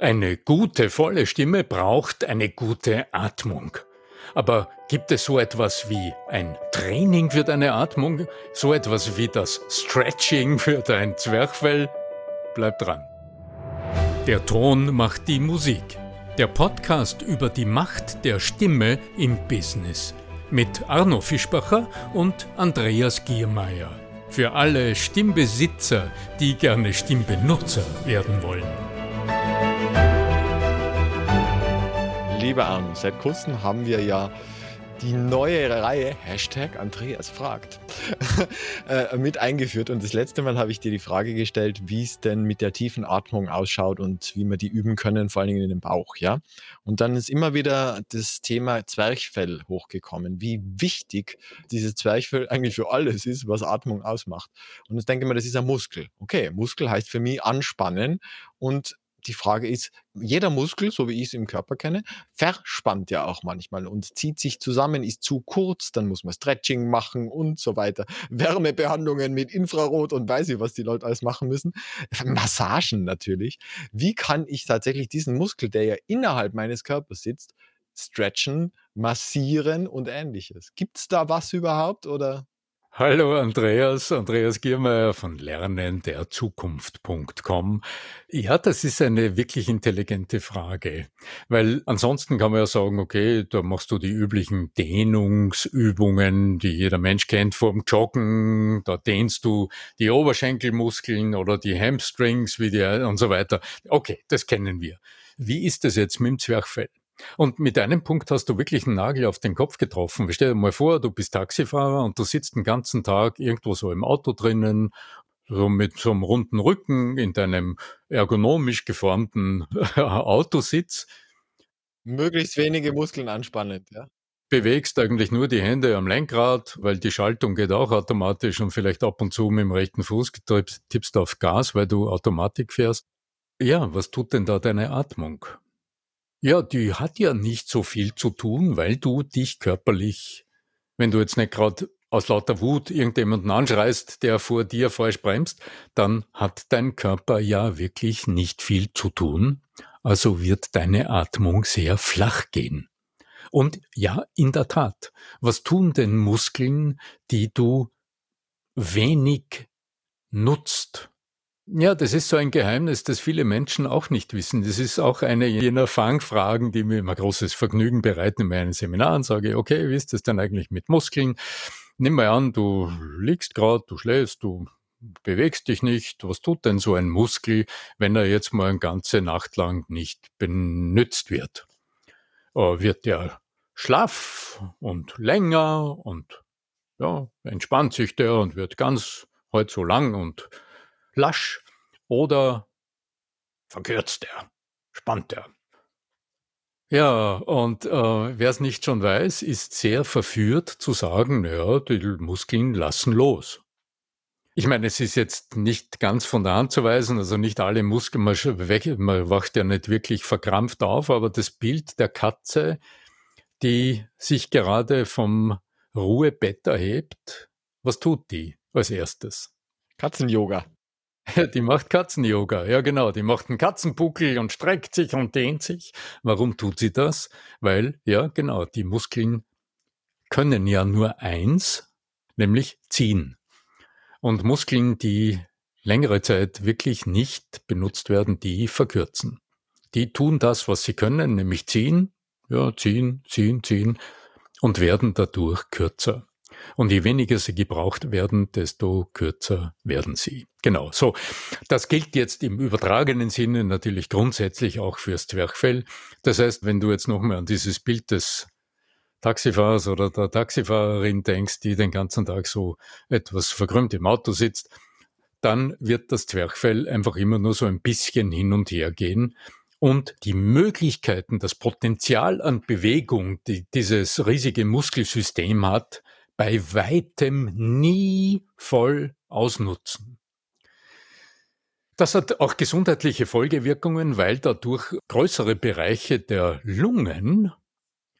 Eine gute, volle Stimme braucht eine gute Atmung. Aber gibt es so etwas wie ein Training für deine Atmung? So etwas wie das Stretching für dein Zwerchfell? Bleib dran. Der Ton macht die Musik. Der Podcast über die Macht der Stimme im Business. Mit Arno Fischbacher und Andreas Giermeier. Für alle Stimmbesitzer, die gerne Stimmbenutzer werden wollen. Lieber Arno, seit kurzem haben wir ja die neue Reihe Hashtag Andreas fragt äh, mit eingeführt. Und das letzte Mal habe ich dir die Frage gestellt, wie es denn mit der tiefen Atmung ausschaut und wie wir die üben können, vor allen Dingen in den Bauch, ja. Und dann ist immer wieder das Thema Zwerchfell hochgekommen, wie wichtig dieses Zwerchfell eigentlich für alles ist, was Atmung ausmacht. Und jetzt denke ich mir, das ist ein Muskel. Okay, Muskel heißt für mich anspannen und die Frage ist, jeder Muskel, so wie ich es im Körper kenne, verspannt ja auch manchmal und zieht sich zusammen, ist zu kurz, dann muss man Stretching machen und so weiter. Wärmebehandlungen mit Infrarot und weiß ich, was die Leute alles machen müssen. Massagen natürlich. Wie kann ich tatsächlich diesen Muskel, der ja innerhalb meines Körpers sitzt, stretchen, massieren und ähnliches? Gibt es da was überhaupt oder? Hallo Andreas, Andreas Giermeier von lernenderzukunft.com. Ja, das ist eine wirklich intelligente Frage, weil ansonsten kann man ja sagen, okay, da machst du die üblichen Dehnungsübungen, die jeder Mensch kennt vorm Joggen, da dehnst du die Oberschenkelmuskeln oder die Hamstrings wie die und so weiter. Okay, das kennen wir. Wie ist das jetzt mit dem Zwerchfell? Und mit einem Punkt hast du wirklich einen Nagel auf den Kopf getroffen. Stell dir mal vor, du bist Taxifahrer und du sitzt den ganzen Tag irgendwo so im Auto drinnen, so mit so einem runden Rücken in deinem ergonomisch geformten Autositz. Möglichst wenige Muskeln anspannend, ja. Bewegst eigentlich nur die Hände am Lenkrad, weil die Schaltung geht auch automatisch und vielleicht ab und zu mit dem rechten Fuß tippst auf Gas, weil du Automatik fährst. Ja, was tut denn da deine Atmung? Ja, die hat ja nicht so viel zu tun, weil du dich körperlich, wenn du jetzt nicht gerade aus lauter Wut irgendjemanden anschreist, der vor dir falsch bremst, dann hat dein Körper ja wirklich nicht viel zu tun. Also wird deine Atmung sehr flach gehen. Und ja, in der Tat, was tun denn Muskeln, die du wenig nutzt? Ja, das ist so ein Geheimnis, das viele Menschen auch nicht wissen. Das ist auch eine jener Fangfragen, die mir immer großes Vergnügen bereiten in meinen Seminaren. Sage, okay, wie ist das denn eigentlich mit Muskeln? Nimm mal an, du liegst gerade, du schläfst, du bewegst dich nicht. Was tut denn so ein Muskel, wenn er jetzt mal eine ganze Nacht lang nicht benutzt wird? Äh, wird der schlaff und länger und ja, entspannt sich der und wird ganz heute so lang und lasch oder verkürzt er, spannt er. Ja, und äh, wer es nicht schon weiß, ist sehr verführt zu sagen, ja, die Muskeln lassen los. Ich meine, es ist jetzt nicht ganz von der Hand zu weisen, also nicht alle Muskeln, man, man wacht ja nicht wirklich verkrampft auf, aber das Bild der Katze, die sich gerade vom Ruhebett erhebt, was tut die als erstes? Katzen-Yoga. Die macht Katzen-Yoga. Ja, genau. Die macht einen Katzenbuckel und streckt sich und dehnt sich. Warum tut sie das? Weil, ja, genau, die Muskeln können ja nur eins, nämlich ziehen. Und Muskeln, die längere Zeit wirklich nicht benutzt werden, die verkürzen. Die tun das, was sie können, nämlich ziehen, ja, ziehen, ziehen, ziehen und werden dadurch kürzer. Und je weniger sie gebraucht werden, desto kürzer werden sie. Genau. So. Das gilt jetzt im übertragenen Sinne natürlich grundsätzlich auch fürs Zwerchfell. Das heißt, wenn du jetzt nochmal an dieses Bild des Taxifahrers oder der Taxifahrerin denkst, die den ganzen Tag so etwas verkrümmt im Auto sitzt, dann wird das Zwerchfell einfach immer nur so ein bisschen hin und her gehen. Und die Möglichkeiten, das Potenzial an Bewegung, die dieses riesige Muskelsystem hat, bei weitem nie voll ausnutzen. Das hat auch gesundheitliche Folgewirkungen, weil dadurch größere Bereiche der Lungen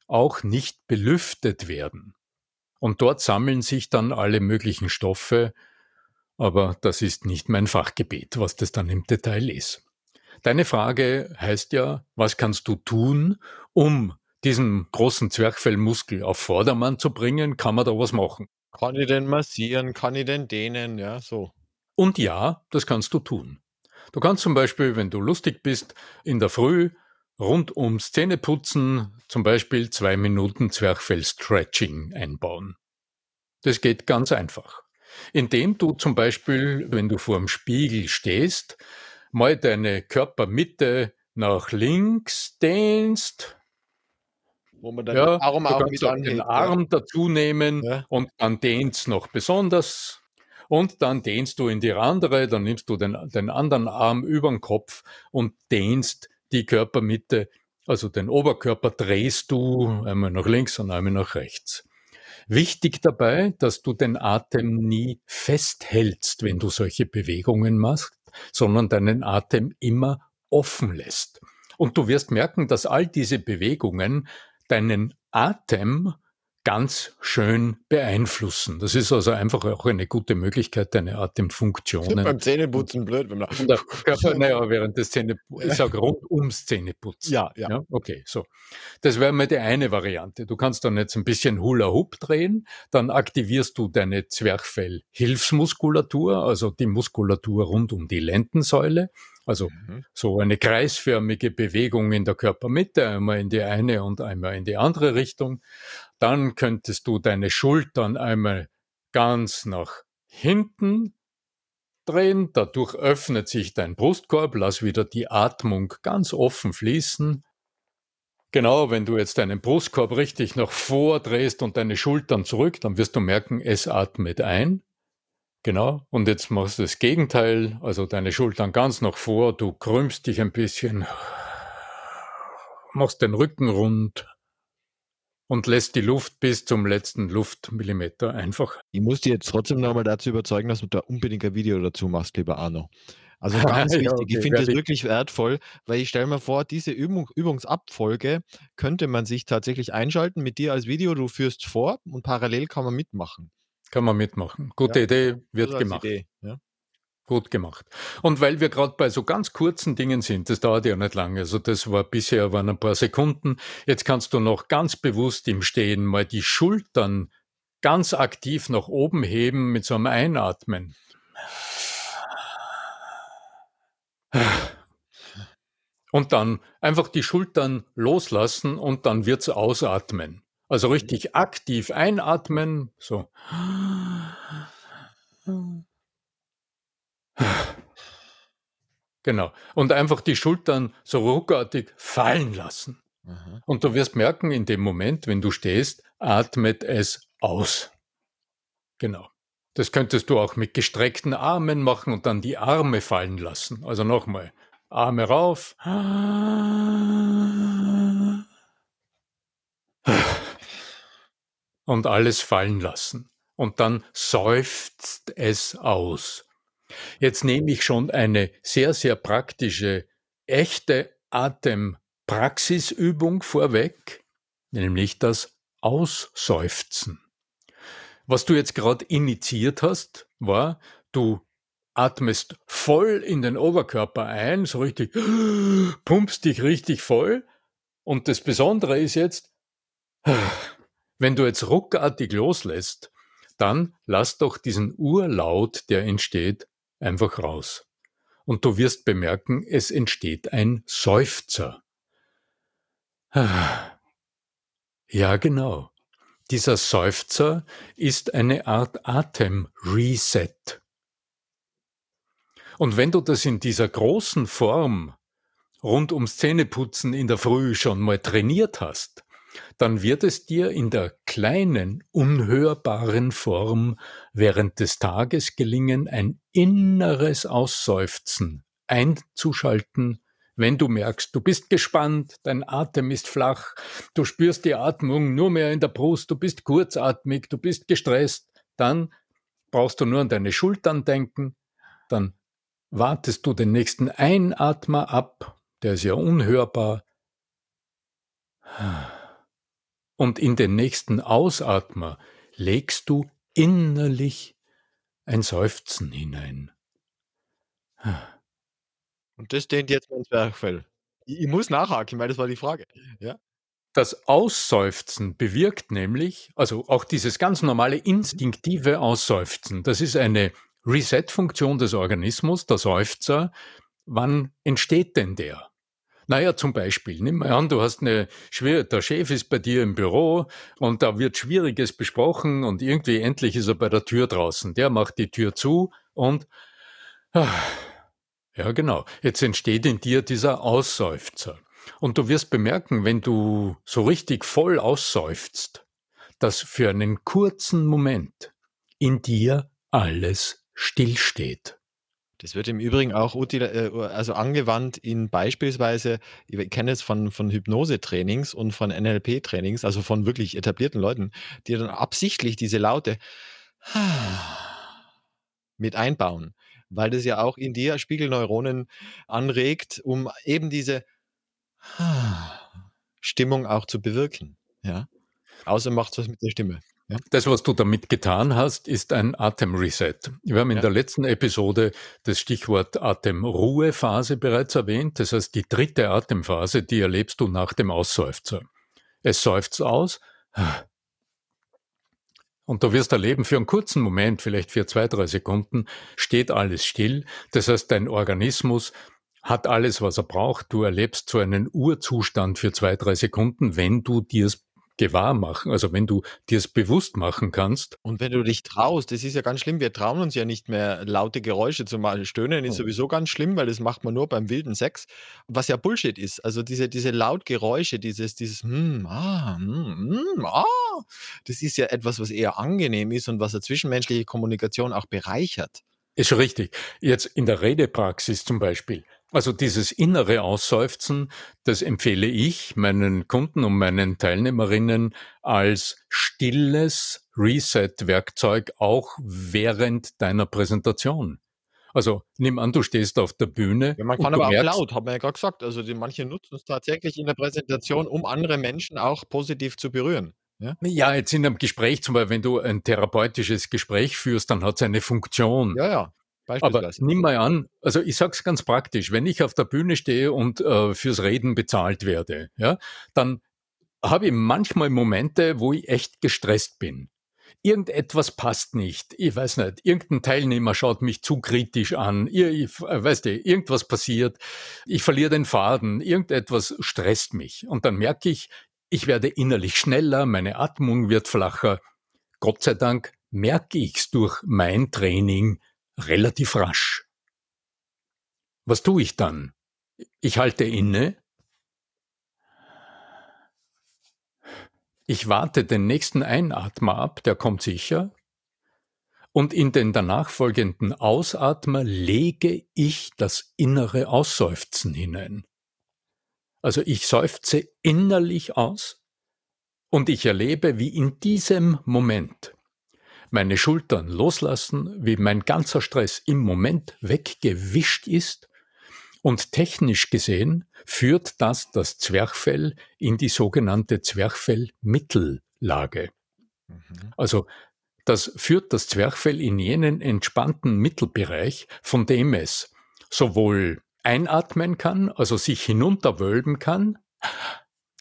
auch nicht belüftet werden. Und dort sammeln sich dann alle möglichen Stoffe, aber das ist nicht mein Fachgebiet, was das dann im Detail ist. deine Frage heißt ja, was kannst du tun, um diesen großen Zwerchfellmuskel auf Vordermann zu bringen? Kann man da was machen? Kann ich den massieren? Kann ich den dehnen? Ja, so. Und ja, das kannst du tun. Du kannst zum Beispiel, wenn du lustig bist, in der Früh rund ums Zähneputzen zum Beispiel zwei Minuten Zwerchfell-Stretching einbauen. Das geht ganz einfach. Indem du zum Beispiel, wenn du vor dem Spiegel stehst, mal deine Körpermitte nach links dehnst. Wo man dann Ja, den Arm du auch mit auch den. Arm dazu nehmen Ja. und dann dehnst noch besonders. Und dann dehnst du in die andere, dann nimmst du den, den anderen Arm über den Kopf und dehnst die Körpermitte, also den Oberkörper drehst du einmal nach links und einmal nach rechts. Wichtig dabei, dass du den Atem nie festhältst, wenn du solche Bewegungen machst, sondern deinen Atem immer offen lässt. Und du wirst merken, dass all diese Bewegungen deinen Atem ganz schön beeinflussen. Das ist also einfach auch eine gute Möglichkeit, deine Atemfunktionen Beim Zähneputzen blöd, wenn man Körper, naja, während des Zähne, ich sag rund ums Zähneputzen. Ja, ja. Ja, okay, so. Das wäre mal die eine Variante. Du kannst dann jetzt ein bisschen Hula-Hoop drehen, dann aktivierst du deine Zwerchfell-Hilfsmuskulatur, also die Muskulatur rund um die Lendensäule. Also Mhm. so eine kreisförmige Bewegung in der Körpermitte, einmal in die eine und einmal in die andere Richtung. Dann könntest du deine Schultern einmal ganz nach hinten drehen. Dadurch öffnet sich dein Brustkorb. Lass wieder die Atmung ganz offen fließen. Genau, wenn du jetzt deinen Brustkorb richtig nach vor drehst und deine Schultern zurück, dann wirst du merken, es atmet ein. Genau. Und jetzt machst du das Gegenteil, also deine Schultern ganz nach vor, du krümmst dich ein bisschen, machst den Rücken rund und lässt die Luft bis zum letzten Luftmillimeter einfach. Ich muss dich jetzt trotzdem nochmal dazu überzeugen, dass du da unbedingt ein Video dazu machst, lieber Arno. Also ganz Ja, wichtig. okay, ich finde das ich. wirklich wertvoll, weil ich stelle mir vor, diese Übung, Übungsabfolge könnte man sich tatsächlich einschalten mit dir als Video. Du führst vor und parallel kann man mitmachen. Kann man mitmachen. Gute Ja. Idee, wird gemacht. Idee, ja. Gut gemacht. Und weil wir gerade bei so ganz kurzen Dingen sind, das dauert ja nicht lange, also das war bisher waren ein paar Sekunden, jetzt kannst du noch ganz bewusst im Stehen mal die Schultern ganz aktiv nach oben heben mit so einem Einatmen. Und dann einfach die Schultern loslassen und dann wird's ausatmen. Also richtig aktiv einatmen, so. Genau. Und einfach die Schultern so ruckartig fallen lassen. Aha. Und du wirst merken, in dem Moment, wenn du stehst, atmet es aus. Genau. Das könntest du auch mit gestreckten Armen machen und dann die Arme fallen lassen. Also nochmal. Arme rauf. Und alles fallen lassen. Und dann seufzt es aus. Jetzt nehme ich schon eine sehr, sehr praktische, echte Atempraxisübung vorweg, nämlich das Ausseufzen. Was du jetzt gerade initiiert hast, war, du atmest voll in den Oberkörper ein, so richtig, pumpst dich richtig voll. Und das Besondere ist jetzt, wenn du jetzt ruckartig loslässt, dann lass doch diesen Urlaut, der entsteht, einfach raus. Und du wirst bemerken, es entsteht ein Seufzer. Ja, genau. Dieser Seufzer ist eine Art Atemreset. Und wenn du das in dieser großen Form rund ums Zähneputzen in der Früh schon mal trainiert hast, dann wird es dir in der kleinen, unhörbaren Form während des Tages gelingen, ein inneres Ausseufzen einzuschalten, wenn du merkst, du bist gespannt, dein Atem ist flach, du spürst die Atmung nur mehr in der Brust, du bist kurzatmig, du bist gestresst, dann brauchst du nur an deine Schultern denken, dann wartest du den nächsten Einatmer ab, der ist ja unhörbar, und in den nächsten Ausatmer legst du innerlich ein Seufzen hinein. Und das dehnt jetzt mein Zwerchfell. Ich ich muss nachhaken, weil das war die Frage. Ja? Das Ausseufzen bewirkt nämlich, also auch dieses ganz normale instinktive Ausseufzen, das ist eine Reset-Funktion des Organismus, der Seufzer. Wann entsteht denn der? Naja, zum Beispiel, nimm mal an, du hast eine schwere, der Chef ist bei dir im Büro und da wird Schwieriges besprochen und irgendwie endlich ist er bei der Tür draußen. Der macht die Tür zu und, ah, ja genau, jetzt entsteht in dir dieser Ausseufzer. Und du wirst bemerken, wenn du so richtig voll ausseufzt, dass für einen kurzen Moment in dir alles stillsteht. Das wird im Übrigen auch util, äh, also angewandt in beispielsweise, ich kenne es von, von Hypnose-Trainings und von NLP-Trainings, also von wirklich etablierten Leuten, die dann absichtlich diese Laute mit einbauen, weil das ja auch in dir Spiegelneuronen anregt, um eben diese Stimmung auch zu bewirken. Ja? Außer macht es was mit der Stimme. Ja? Das, was du damit getan hast, ist ein Atemreset. Wir haben in ja. der letzten Episode das Stichwort Atemruhephase bereits erwähnt. Das heißt, die dritte Atemphase, die erlebst du nach dem Ausseufzer. Es seufzt aus. Und du wirst erleben, für einen kurzen Moment, vielleicht für zwei, drei Sekunden, steht alles still. Das heißt, dein Organismus hat alles, was er braucht. Du erlebst so einen Urzustand für zwei, drei Sekunden, wenn du dir es gewahr machen, also wenn du dir es bewusst machen kannst. Und wenn du dich traust, das ist ja ganz schlimm, wir trauen uns ja nicht mehr laute Geräusche zu machen. Stöhnen ist oh. sowieso ganz schlimm, weil das macht man nur beim wilden Sex, was ja Bullshit ist. Also diese, diese Lautgeräusche, dieses, dieses hm, ah, hm, hm, ah, das ist ja etwas, was eher angenehm ist und was eine zwischenmenschliche Kommunikation auch bereichert. Ist schon richtig. Jetzt in der Redepraxis zum Beispiel also dieses innere Ausseufzen, das empfehle ich meinen Kunden und meinen Teilnehmerinnen als stilles Reset-Werkzeug auch während deiner Präsentation. Also nimm an, du stehst auf der Bühne. Ja, man kann aber auch laut, haben wir ja gerade gesagt. Also die, manche nutzen es tatsächlich in der Präsentation, um andere Menschen auch positiv zu berühren. Ja? ja, jetzt in einem Gespräch, zum Beispiel, wenn du ein therapeutisches Gespräch führst, dann hat es eine Funktion. Ja, ja. Aber nimm mal an, also ich sage es ganz praktisch, wenn ich auf der Bühne stehe und äh, fürs Reden bezahlt werde, ja, dann habe ich manchmal Momente, wo ich echt gestresst bin. Irgendetwas passt nicht. Ich weiß nicht. Irgendein Teilnehmer schaut mich zu kritisch an. Ich, ich, äh, weißt du, irgendwas passiert. Ich verliere den Faden. Irgendetwas stresst mich. Und dann merke ich, ich werde innerlich schneller, meine Atmung wird flacher. Gott sei Dank merke ich es durch mein Training relativ rasch. Was tue ich dann? Ich halte inne. Ich warte den nächsten Einatmer ab, der kommt sicher. Und in den danach folgenden Ausatmer lege ich das innere Ausseufzen hinein. Also ich seufze innerlich aus und ich erlebe, wie in diesem Moment meine Schultern loslassen, wie mein ganzer Stress im Moment weggewischt ist. Und technisch gesehen führt das das Zwerchfell in die sogenannte Zwerchfellmittellage. Mhm. Also das führt das Zwerchfell in jenen entspannten Mittelbereich, von dem es sowohl einatmen kann, also sich hinunterwölben kann,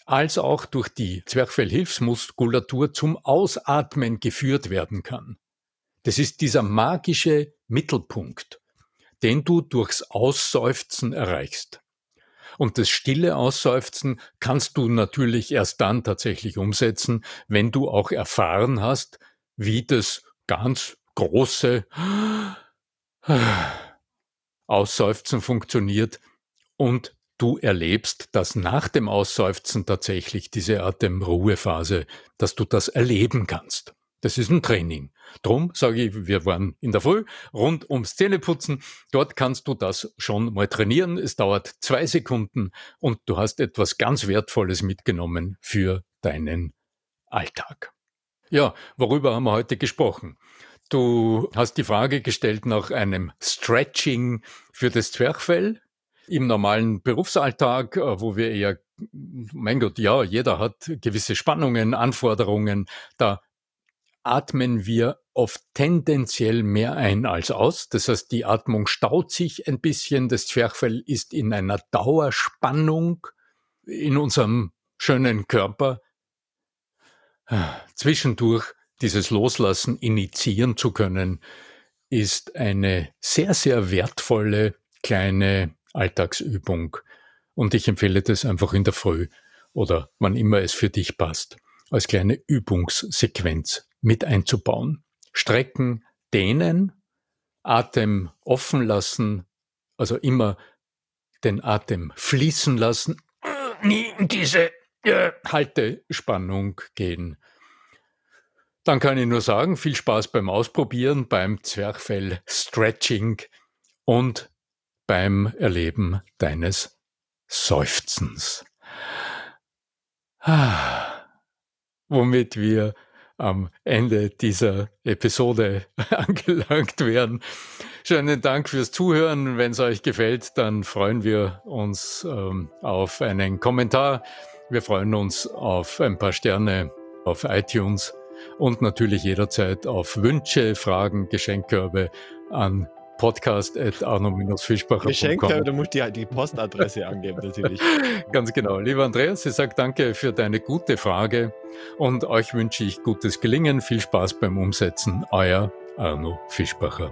als auch durch die Zwerchfellhilfsmuskulatur zum Ausatmen geführt werden kann. Das ist dieser magische Mittelpunkt, den du durchs Ausseufzen erreichst. Und das stille Ausseufzen kannst du natürlich erst dann tatsächlich umsetzen, wenn du auch erfahren hast, wie das ganz große Ausseufzen funktioniert und du erlebst, dass nach dem Ausseufzen tatsächlich diese Atemruhephase, dass du das erleben kannst. Das ist ein Training. Drum sage ich, wir waren in der Früh rund ums Zähneputzen. Dort kannst du das schon mal trainieren. Es dauert zwei Sekunden und du hast etwas ganz Wertvolles mitgenommen für deinen Alltag. Ja, worüber haben wir heute gesprochen? Du hast die Frage gestellt nach einem Stretching für das Zwerchfell im normalen Berufsalltag, äh, wo wir eher, mein Gott, ja, jeder hat gewisse Spannungen, Anforderungen, da atmen wir oft tendenziell mehr ein als aus. Das heißt, die Atmung staut sich ein bisschen. Das Zwerchfell ist in einer Dauerspannung in unserem schönen Körper. Zwischendurch dieses Loslassen initiieren zu können, ist eine sehr, sehr wertvolle kleine Alltagsübung. Und ich empfehle das einfach in der Früh oder wann immer es für dich passt, als kleine Übungssequenz mit einzubauen. Strecken, dehnen, Atem offen lassen, also immer den Atem fließen lassen, nie in diese äh, Haltespannung gehen. Dann kann ich nur sagen, viel Spaß beim Ausprobieren, beim Zwerchfell-Stretching und beim Erleben deines Seufzens. Ah, womit wir am Ende dieser Episode angelangt werden. Schönen Dank fürs Zuhören. Wenn es euch gefällt, dann freuen wir uns ähm, auf einen Kommentar. Wir freuen uns auf ein paar Sterne auf iTunes und natürlich jederzeit auf Wünsche, Fragen, Geschenkkörbe an podcast.arno-fischbacher.com. Geschenkkörbe, du musst die, die Postadresse angeben natürlich. Ganz genau. Lieber Andreas, ich sage danke für deine gute Frage und euch wünsche ich gutes Gelingen, viel Spaß beim Umsetzen. Euer Arno Fischbacher.